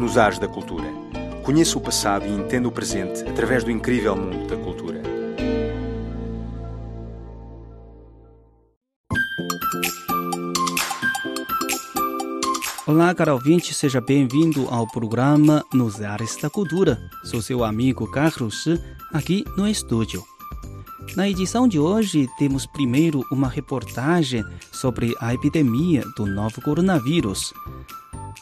nos ares da cultura. Conheça o passado e entenda o presente através do incrível mundo da cultura. Olá, caro ouvinte, seja bem-vindo ao programa Nos Ares da Cultura. Sou seu amigo Carlos, aqui no estúdio. Na edição de hoje, temos primeiro uma reportagem sobre a epidemia do novo coronavírus.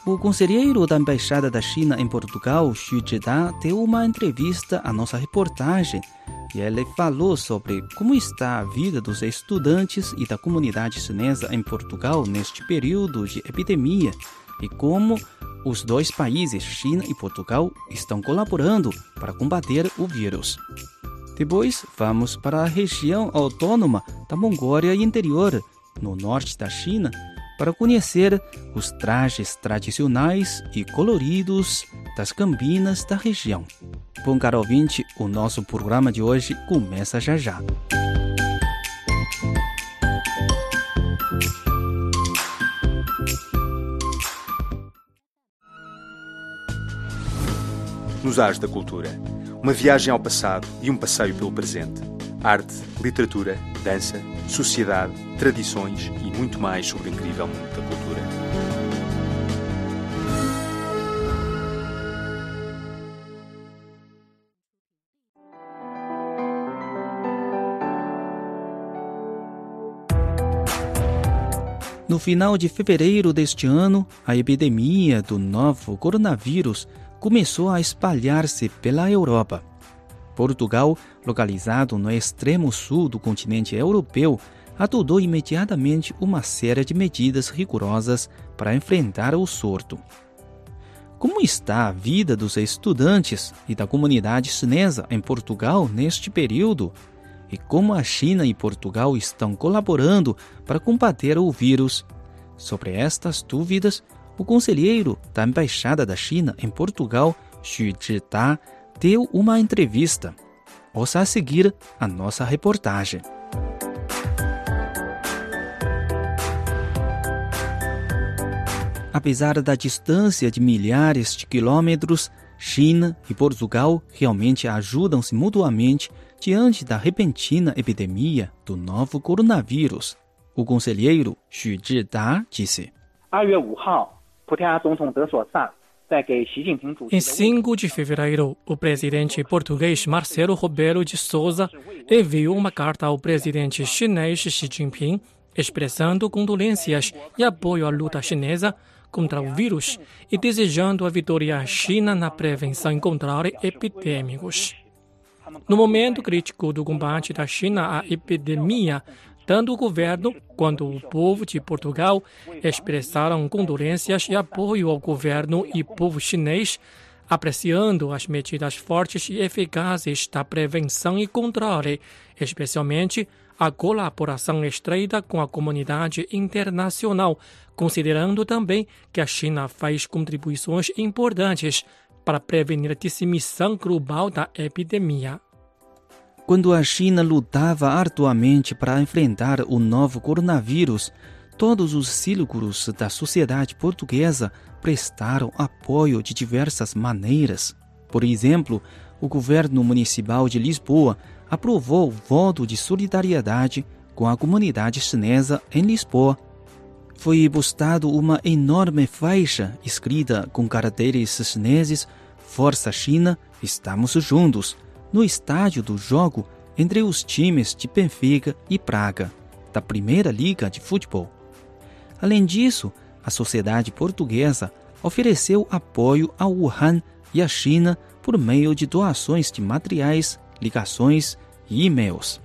O conselheiro da Embaixada da China em Portugal, Xu Zhida, deu uma entrevista à nossa reportagem e ele falou sobre como está a vida dos estudantes e da comunidade chinesa em Portugal neste período de epidemia e como os dois países, China e Portugal, estão colaborando para combater o vírus. Depois, vamos para a região autônoma da Mongólia Interior, no norte da China, para conhecer os trajes tradicionais e coloridos das campinas da região. Bom, caro ouvinte, o nosso programa de hoje começa já já. Nos Ares da Cultura. Uma viagem ao passado e um passeio pelo presente. Arte, literatura, dança, sociedade, tradições e muito mais sobre o incrível mundo da cultura. No final de fevereiro deste ano, a epidemia do novo coronavírus começou a espalhar-se pela Europa. Portugal, localizado no extremo sul do continente europeu, adotou imediatamente uma série de medidas rigorosas para enfrentar o surto. Como está a vida dos estudantes e da comunidade chinesa em Portugal neste período? E como a China e Portugal estão colaborando para combater o vírus? Sobre estas dúvidas, o conselheiro da Embaixada da China em Portugal, Xu Zhida, deu uma entrevista. Ouça a seguir a nossa reportagem. Apesar da distância de milhares de quilômetros, China e Portugal realmente ajudam-se mutuamente diante da repentina epidemia do novo coronavírus. O conselheiro Xu Zhida disse: 二月五号，葡萄牙总统德索萨在给习近平主席 em 5 de fevereiro, o presidente português Marcelo Rebelo de Souza enviou uma carta ao presidente chinês Xi Jinping expressando condolências e apoio à luta chinesa contra o vírus e desejando a vitória à China na prevenção contra epidêmicos. No momento crítico do combate da China à epidemia, tanto o governo quanto o povo de Portugal expressaram condolências e apoio ao governo e povo chinês, apreciando as medidas fortes e eficazes da prevenção e controle, especialmente a colaboração estreita com a comunidade internacional, considerando também que a China faz contribuições importantes para prevenir a disseminação global da epidemia. Quando a China lutava arduamente para enfrentar o novo coronavírus, todos os círculos da sociedade portuguesa prestaram apoio de diversas maneiras. Por exemplo, o governo municipal de Lisboa aprovou o voto de solidariedade com a comunidade chinesa em Lisboa. Foi postado uma enorme faixa escrita com caracteres chineses Força China, estamos juntos no estádio do jogo entre os times de Benfica e Praga, da Primeira Liga de Futebol. Além disso, a sociedade portuguesa ofereceu apoio a Wuhan e à China por meio de doações de materiais, ligações e e-mails.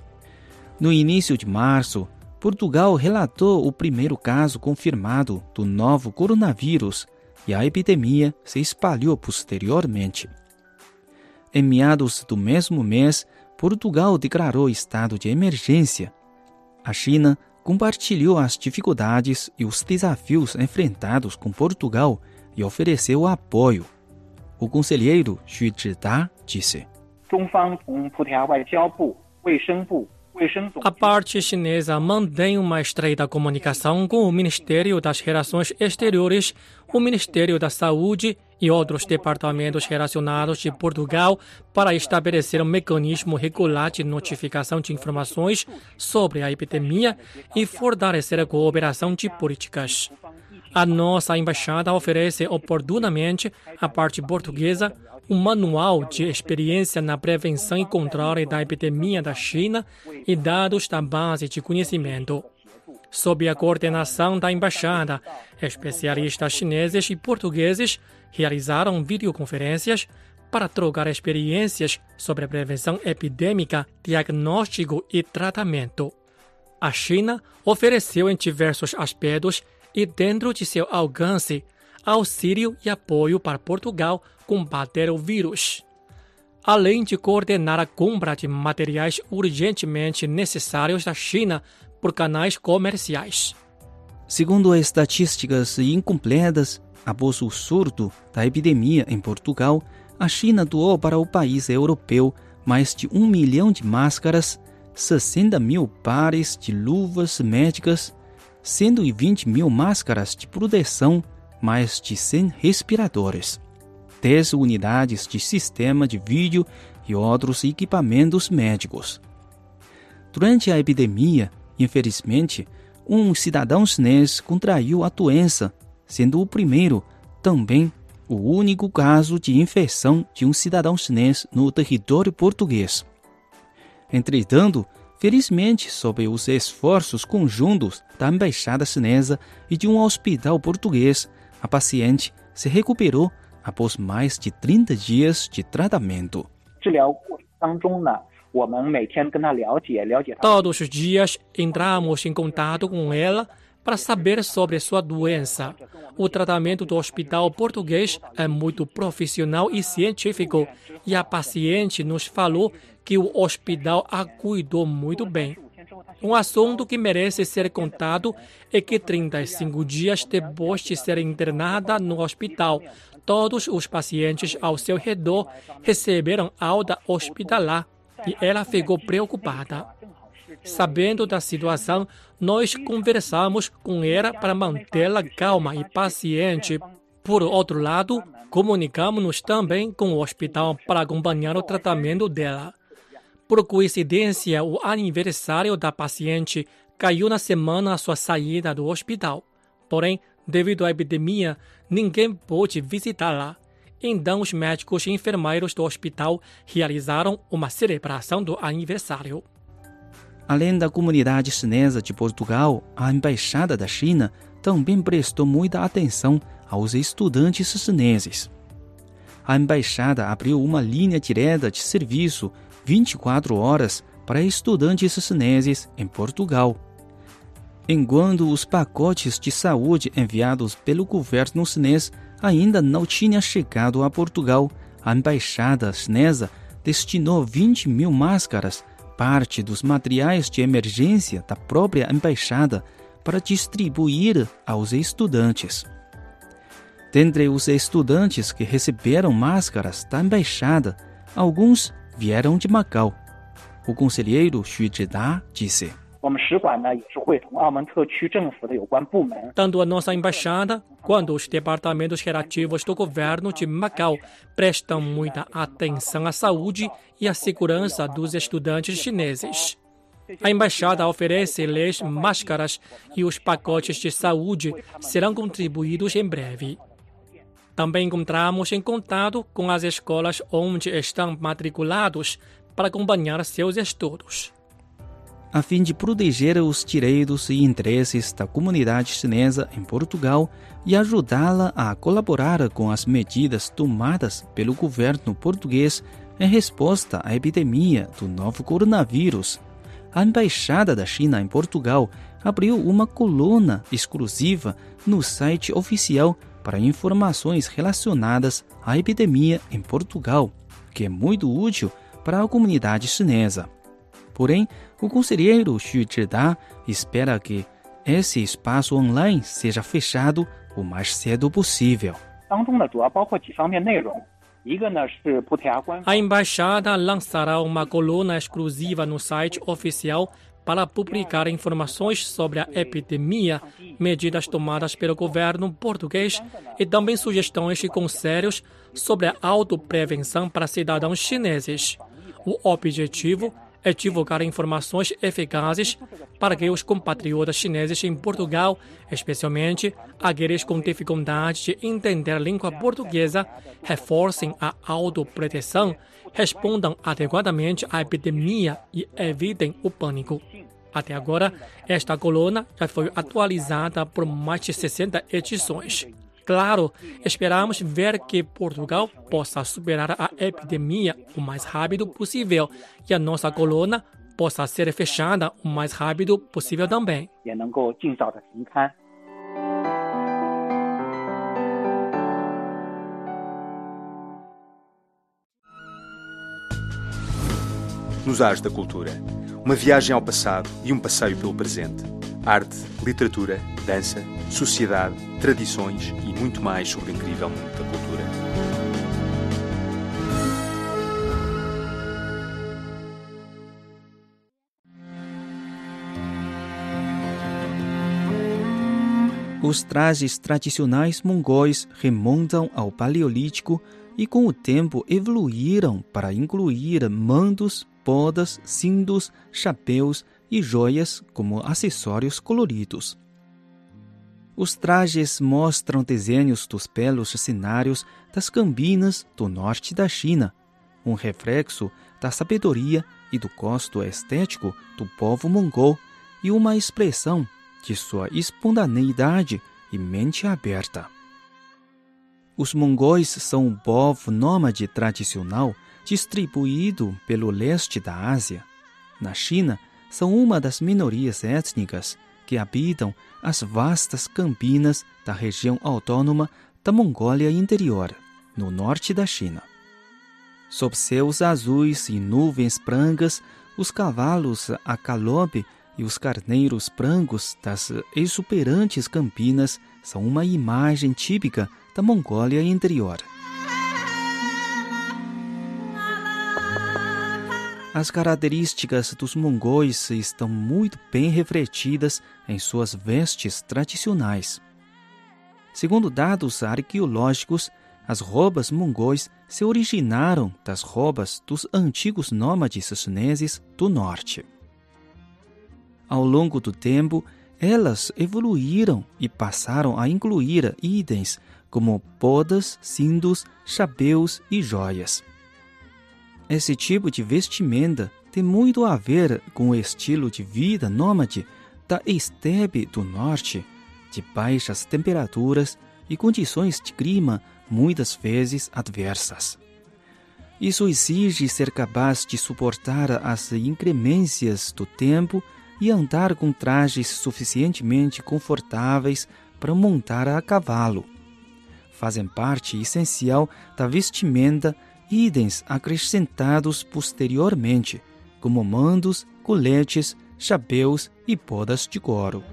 No início de março, Portugal relatou o primeiro caso confirmado do novo coronavírus e a epidemia se espalhou posteriormente. Em meados do mesmo mês, Portugal declarou estado de emergência. A China compartilhou as dificuldades e os desafios enfrentados com Portugal e ofereceu apoio. O conselheiro Xu Zhida disse: a parte chinesa mantém uma estreita comunicação com o Ministério das Relações Exteriores, o Ministério da Saúde e outros departamentos relacionados de Portugal para estabelecer um mecanismo regular de notificação de informações sobre a epidemia e fortalecer a cooperação de políticas. A nossa embaixada oferece oportunamente à parte portuguesa um manual de experiência na prevenção e controle da epidemia da China e dados da base de conhecimento. Sob a coordenação da embaixada, especialistas chineses e portugueses realizaram videoconferências para trocar experiências sobre prevenção epidêmica, diagnóstico e tratamento. A China ofereceu em diversos aspectos e dentro de seu alcance auxílio e apoio para Portugal combater o vírus. Além de coordenar a compra de materiais urgentemente necessários da China por canais comerciais. Segundo estatísticas incompletas, após o surto da epidemia em Portugal, a China doou para o país europeu mais de um milhão de máscaras, 60 mil pares de luvas médicas, 120 mil máscaras de proteção, mais de 100 respiradores, 10 unidades de sistema de vídeo e outros equipamentos médicos. Durante a epidemia, Infelizmente, um cidadão chinês contraiu a doença, sendo o primeiro, também o único caso de infecção de um cidadão chinês no território português. Entretanto, felizmente, sob os esforços conjuntos da embaixada chinesa e de um hospital português, a paciente se recuperou após mais de 30 dias de tratamento. Todos os dias entramos em contato com ela para saber sobre sua doença. O tratamento do hospital português é muito profissional e científico, e a paciente nos falou que o hospital a cuidou muito bem. Um assunto que merece ser contado é que 35 dias depois de ser internada no hospital, todos os pacientes ao seu redor receberam alta hospitalar e ela ficou preocupada. Sabendo da situação, nós conversamos com ela para mantê-la calma e paciente. Por outro lado, comunicamos-nos também com o hospital para acompanhar o tratamento dela. Por coincidência, o aniversário da paciente caiu na semana sua saída do hospital. Porém, devido à epidemia, ninguém pôde visitá-la. Então, os médicos e enfermeiros do hospital realizaram uma celebração do aniversário. Além da comunidade chinesa de Portugal, a embaixada da China também prestou muita atenção aos estudantes chineses. A embaixada abriu uma linha direta de serviço 24 horas para estudantes chineses em Portugal. Enquanto os pacotes de saúde enviados pelo governo chinês ainda não tinha chegado a Portugal, a embaixada chinesa destinou 20 mil máscaras, parte dos materiais de emergência da própria embaixada, para distribuir aos estudantes. Dentre os estudantes que receberam máscaras da embaixada, alguns vieram de Macau. O conselheiro Xu Zhida disse. Tanto a nossa embaixada quanto os departamentos relativos do governo de Macau prestam muita atenção à saúde e à segurança dos estudantes chineses. A embaixada oferece leis máscaras e os pacotes de saúde serão contribuídos em breve. Também encontramos em contato com as escolas onde estão matriculados para acompanhar seus estudos a fim de proteger os direitos e interesses da comunidade chinesa em Portugal e ajudá-la a colaborar com as medidas tomadas pelo governo português em resposta à epidemia do novo coronavírus. A Embaixada da China em Portugal abriu uma coluna exclusiva no site oficial para informações relacionadas à epidemia em Portugal, que é muito útil para a comunidade chinesa. Porém, o conselheiro Xu Zhida espera que esse espaço online seja fechado o mais cedo possível. A embaixada lançará uma coluna exclusiva no site oficial para publicar informações sobre a epidemia, medidas tomadas pelo governo português e também sugestões e conselhos sobre a autoprevenção para cidadãos chineses. O objetivo é divulgar informações eficazes para que os compatriotas chineses em Portugal, especialmente aqueles com dificuldade de entender a língua portuguesa, reforcem a autoproteção, respondam adequadamente à epidemia e evitem o pânico. Até agora, esta coluna já foi atualizada por mais de 60 edições. Claro, esperamos ver que Portugal possa superar a epidemia o mais rápido possível e a nossa coluna possa ser fechada o mais rápido possível também. Nos Ars da Cultura. Uma viagem ao passado e um passeio pelo presente. Arte, literatura, dança, sociedade, tradições e muito mais sobre o incrível mundo da cultura. Os trajes tradicionais mongóis remontam ao Paleolítico e com o tempo evoluíram para incluir mandos, podas, cintos, chapéus e joias como acessórios coloridos. Os trajes mostram desenhos dos belos cenários das campinas do norte da China, um reflexo da sabedoria e do gosto estético do povo mongol e uma expressão de sua espontaneidade e mente aberta. Os mongóis são um povo nômade tradicional distribuído pelo leste da Ásia. Na China, são uma das minorias étnicas que habitam as vastas campinas da região autônoma da Mongólia Interior, no norte da China. Sob céus azuis e nuvens brancas, os cavalos a galope e os carneiros brancos das exuberantes campinas são uma imagem típica da Mongólia Interior. As características dos mongóis estão muito bem refletidas em suas vestes tradicionais. Segundo dados arqueológicos, as roupas mongóis se originaram das roupas dos antigos nômades chineses do norte. Ao longo do tempo, elas evoluíram e passaram a incluir itens como bodas, cintos, chapéus e joias. Esse tipo de vestimenta tem muito a ver com o estilo de vida nômade da estepe do norte, de baixas temperaturas e condições de clima muitas vezes adversas. Isso exige ser capaz de suportar as inclemências do tempo e andar com trajes suficientemente confortáveis para montar a cavalo. Fazem parte essencial da vestimenta itens acrescentados posteriormente, como mandos, coletes, chapéus e podas de couro.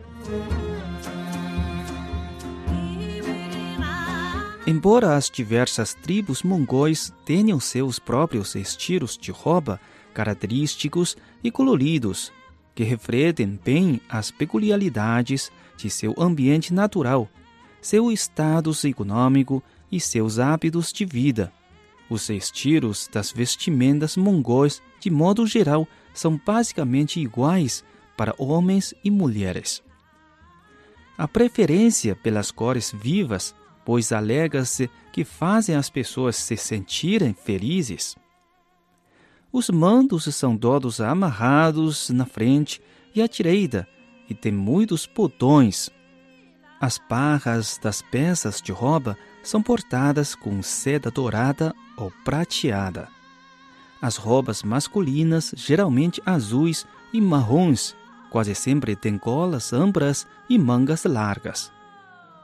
Embora as diversas tribos mongóis tenham seus próprios estilos de roupa característicos e coloridos, que refletem bem as peculiaridades de seu ambiente natural, seu status econômico e seus hábitos de vida, os estilos das vestimentas mongóis, de modo geral, são basicamente iguais para homens e mulheres. A preferência pelas cores vivas, pois alega-se que fazem as pessoas se sentirem felizes. Os mandos são todos amarrados na frente e à direita e têm muitos botões. As barras das peças de roupa são portadas com seda dourada ou prateada. As roupas masculinas, geralmente azuis e marrons, quase sempre têm golas amplas e mangas largas.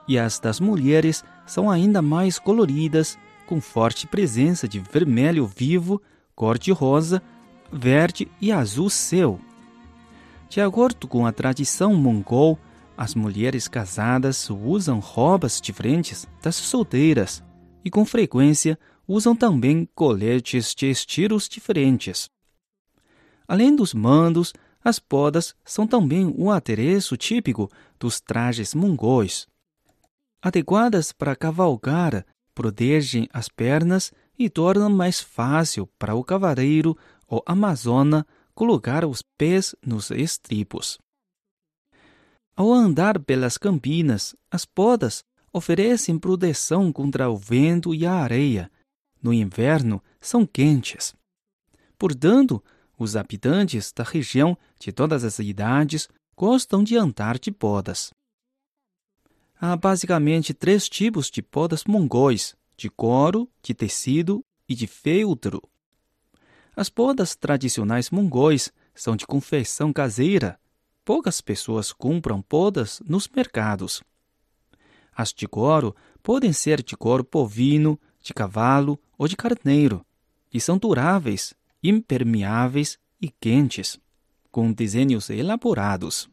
E as das mulheres são ainda mais coloridas, com forte presença de vermelho vivo, cor-de-rosa, verde e azul céu. De acordo com a tradição mongol, as mulheres casadas usam roupas diferentes das solteiras e, com frequência, usam também coletes de estilos diferentes. Além dos mandos, As podas são também um adereço típico dos trajes mongóis. Adequadas para cavalgar, protegem as pernas e tornam mais fácil para o cavaleiro ou amazona colocar os pés nos estribos. Ao andar pelas campinas, as podas oferecem proteção contra o vento e a areia. No inverno, são quentes. Portanto, os habitantes da região de todas as idades gostam de andar de podas. Há basicamente três tipos de podas mongóis: de couro, de tecido e de feltro. As podas tradicionais mongóis são de confecção caseira poucas pessoas compram podas nos mercados. As de couro podem ser de couro bovino, de cavalo ou de carneiro, e são duráveis, impermeáveis e quentes, com desenhos elaborados.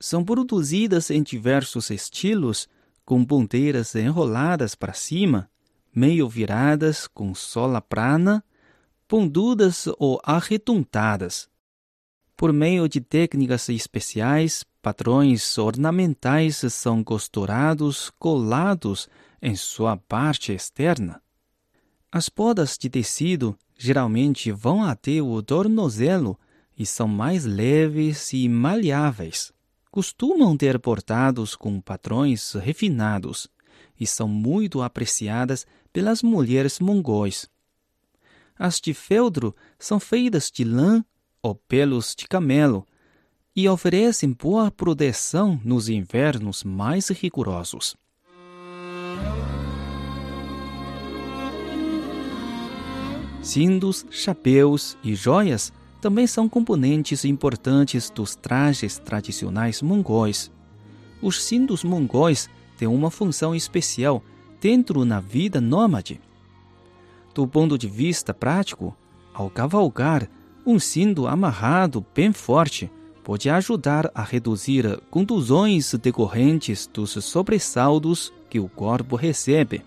São produzidas em diversos estilos, com ponteiras enroladas para cima, meio viradas com sola plana, pondudas ou arredondadas por meio de técnicas especiais, padrões ornamentais são costurados, colados em sua parte externa. As podas de tecido geralmente vão até o tornozelo e são mais leves e maleáveis. Costumam ter bordados com padrões refinados e são muito apreciadas pelas mulheres mongóis. As de feltro são feitas de lã ou pelos de camelo e oferecem boa proteção nos invernos mais rigorosos. Cintos, chapéus e joias também são componentes importantes dos trajes tradicionais mongóis. Os cintos mongóis têm uma função especial dentro na vida nômade. Do ponto de vista prático, ao cavalgar, um cinto amarrado bem forte pode ajudar a reduzir contusões decorrentes dos sobressaltos que o corpo recebe.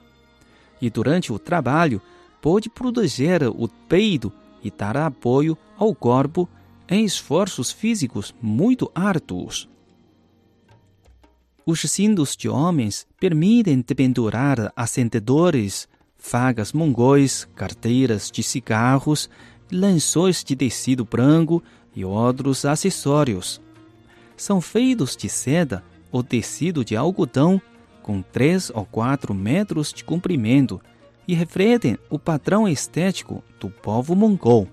E durante o trabalho, pode proteger o peito e dar apoio ao corpo em esforços físicos muito árduos. Os cintos de homens permitem pendurar acendedores, fagas mongóis, carteiras de cigarros lençóis de tecido branco e outros acessórios. São feitos de seda ou tecido de algodão com 3 ou 4 metros de comprimento e refletem o padrão estético do povo mongol.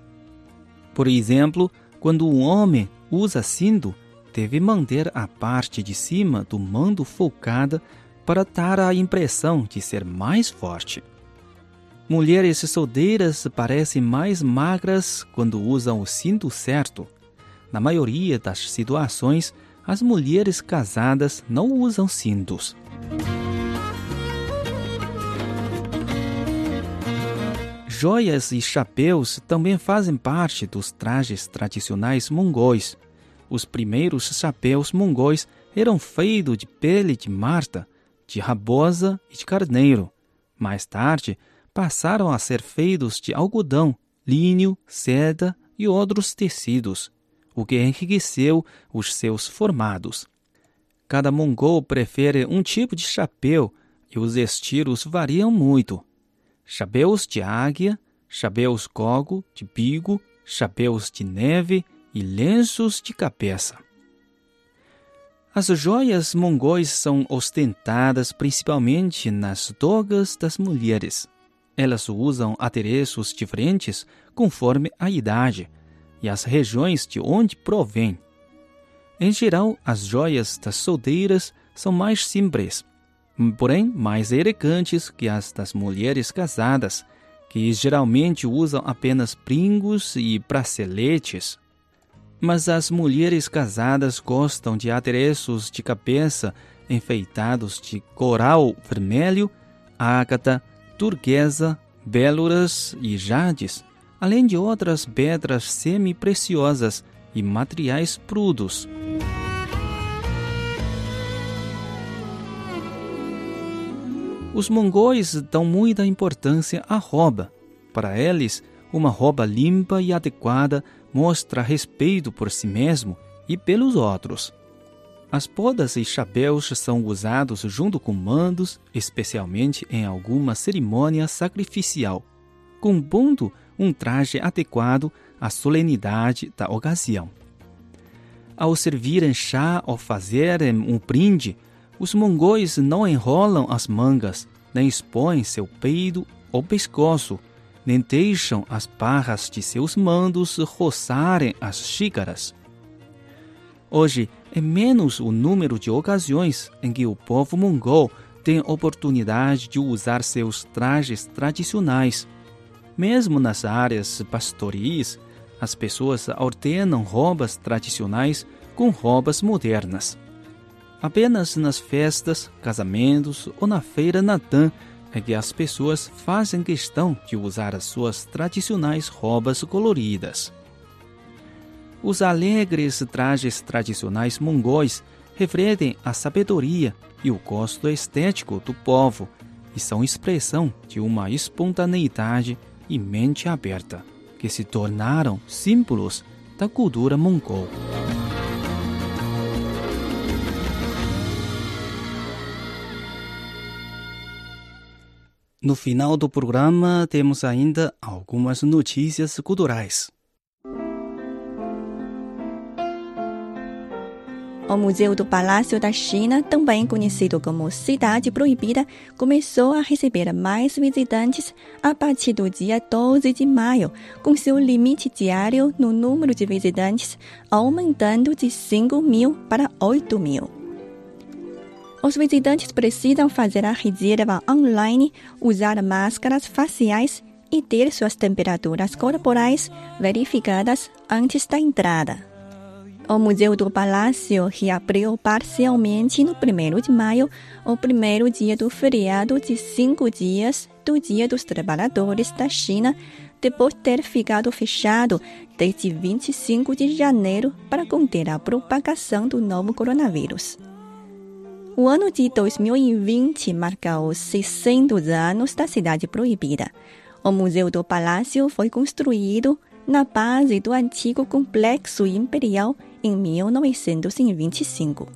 Por exemplo, quando um homem usa cinto, deve manter a parte de cima do mando focada para dar a impressão de ser mais forte. Mulheres solteiras parecem mais magras quando usam o cinto certo. Na maioria das situações, as mulheres casadas não usam cintos. Joias e chapéus também fazem parte dos trajes tradicionais mongóis. Os primeiros chapéus mongóis eram feitos de pele de marta, de rabosa e de carneiro. Mais tarde, passaram a ser feitos de algodão, linho, seda e outros tecidos, o que enriqueceu os seus formados. Cada mongol prefere um tipo de chapéu e os estilos variam muito. Chapéus de águia, chapéus gogo, de bigo, chapéus de neve e lenços de cabeça. As joias mongóis são ostentadas principalmente nas togas das mulheres. Elas usam adereços diferentes conforme a idade e as regiões de onde provém. Em geral, as joias das solteiras são mais simples, porém mais elegantes que as das mulheres casadas, que geralmente usam apenas brincos e braceletes. Mas as mulheres casadas gostam de adereços de cabeça enfeitados de coral vermelho, ágata, turquesa, béluras e jades, além de outras pedras semi-preciosas e materiais prudos. Os mongóis dão muita importância à roupa. Para eles, uma roupa limpa e adequada mostra respeito por si mesmo e pelos outros. As podas e chapéus são usados junto com mandos, especialmente em alguma cerimônia sacrificial, compondo um traje adequado à solenidade da ocasião. Ao servirem chá ou fazerem um brinde, os mongóis não enrolam as mangas, nem expõem seu peito ou pescoço, nem deixam as barras de seus mandos roçarem as xícaras. Hoje é menos o número de ocasiões em que o povo mongol tem oportunidade de usar seus trajes tradicionais. Mesmo nas áreas pastoris, as pessoas alternam roupas tradicionais com roupas modernas. Apenas nas festas, casamentos ou na feira Natã é que as pessoas fazem questão de usar as suas tradicionais roupas coloridas. Os alegres trajes tradicionais mongóis refletem a sabedoria e o gosto estético do povo e são expressão de uma espontaneidade e mente aberta que se tornaram símbolos da cultura mongol. No final do programa, temos ainda algumas notícias culturais. O Museu do Palácio da China, também conhecido como Cidade Proibida, começou a receber mais visitantes a partir do dia 12 de maio, com seu limite diário no número de visitantes aumentando de 5 mil para 8 mil. Os visitantes precisam fazer a reserva online, usar máscaras faciais e ter suas temperaturas corporais verificadas antes da entrada. O Museu do Palácio reabriu parcialmente no 1 de maio, o primeiro dia do feriado de cinco dias do Dia dos Trabalhadores da China, depois de ter ficado fechado desde 25 de janeiro para conter a propagação do novo coronavírus. O ano de 2020 marca os 600 anos da Cidade Proibida. O Museu do Palácio foi construído na base do antigo Complexo Imperial em 1925.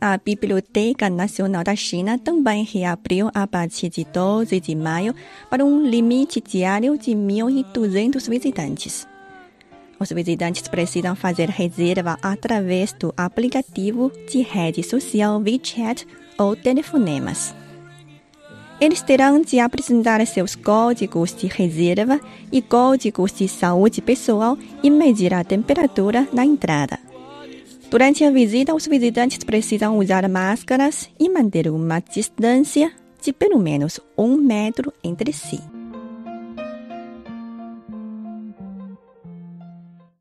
A Biblioteca Nacional da China também reabriu a partir de 12 de maio para um limite diário de 1.200 visitantes. Os visitantes precisam fazer reserva através do aplicativo de rede social WeChat ou telefonemas. Eles terão de apresentar seus códigos de reserva e códigos de saúde pessoal e medir a temperatura na entrada. Durante a visita, os visitantes precisam usar máscaras e manter uma distância de pelo menos um metro entre si.